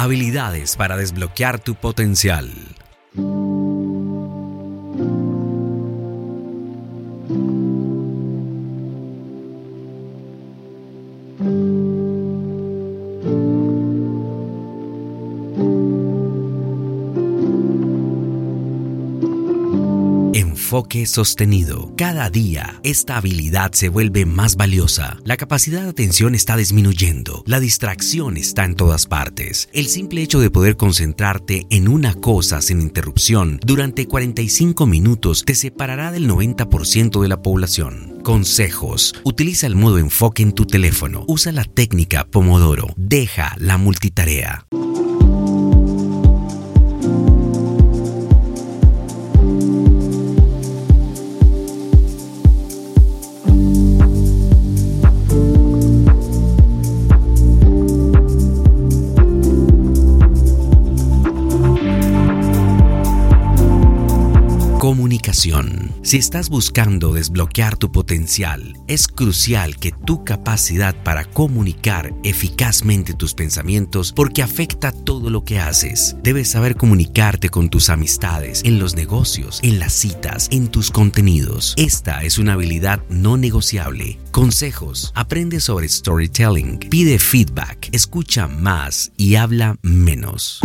Habilidades para desbloquear tu potencial. Enfoque sostenido. Cada día, esta habilidad se vuelve más valiosa. La capacidad de atención está disminuyendo. La distracción está en todas partes. El simple hecho de poder concentrarte en una cosa sin interrupción durante 45 minutos te separará del 90% de la población. Consejos. Utiliza el modo enfoque en tu teléfono. Usa la técnica Pomodoro. Deja la multitarea. Comunicación. Si estás buscando desbloquear tu potencial, es crucial que tu capacidad para comunicar eficazmente tus pensamientos porque afecta todo lo que haces. Debes saber comunicarte con tus amistades, en los negocios, en las citas, en tus contenidos. Esta es una habilidad no negociable. Consejos. Aprende sobre storytelling. Pide feedback. Escucha más y habla menos.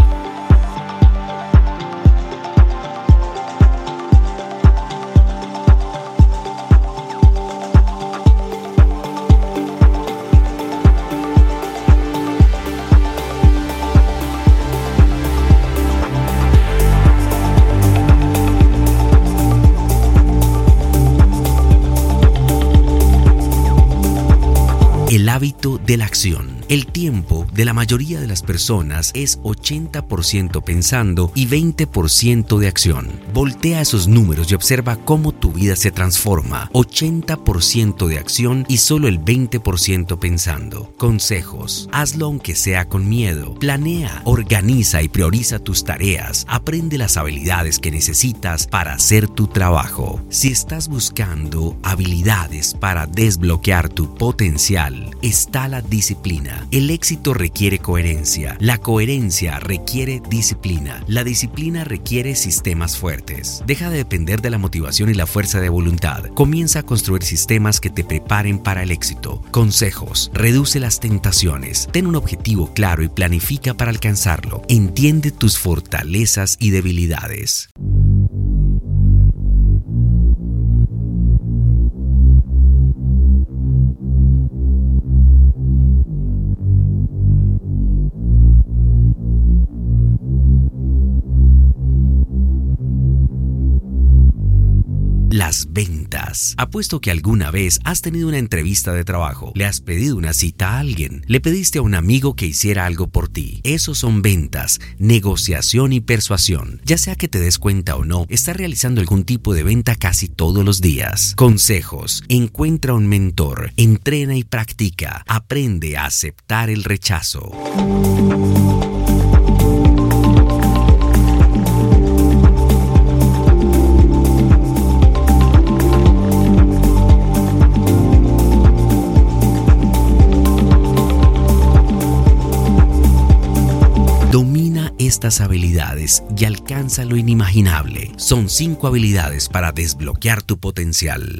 El hábito de la acción. El tiempo de la mayoría de las personas es 80% pensando y 20% de acción. Voltea esos números y observa cómo tu vida se transforma. 80% de acción y solo el 20% pensando. Consejos. Hazlo aunque sea con miedo. Planea, organiza y prioriza tus tareas. Aprende las habilidades que necesitas para hacer tu trabajo. Si estás buscando habilidades para desbloquear tu potencial, está la disciplina. El éxito requiere coherencia, la coherencia requiere disciplina, la disciplina requiere sistemas fuertes. Deja de depender de la motivación y la fuerza de voluntad. Comienza a construir sistemas que te preparen para el éxito. Consejos. Reduce las tentaciones. Ten un objetivo claro y planifica para alcanzarlo. Entiende tus fortalezas y debilidades. Las ventas. Apuesto que alguna vez has tenido una entrevista de trabajo, le has pedido una cita a alguien, le pediste a un amigo que hiciera algo por ti. Esos son ventas, negociación y persuasión. Ya sea que te des cuenta o no, estás realizando algún tipo de venta casi todos los días. Consejos. Encuentra un mentor, entrena y practica. Aprende a aceptar el rechazo. Estas habilidades y alcanza lo inimaginable. Son cinco habilidades para desbloquear tu potencial.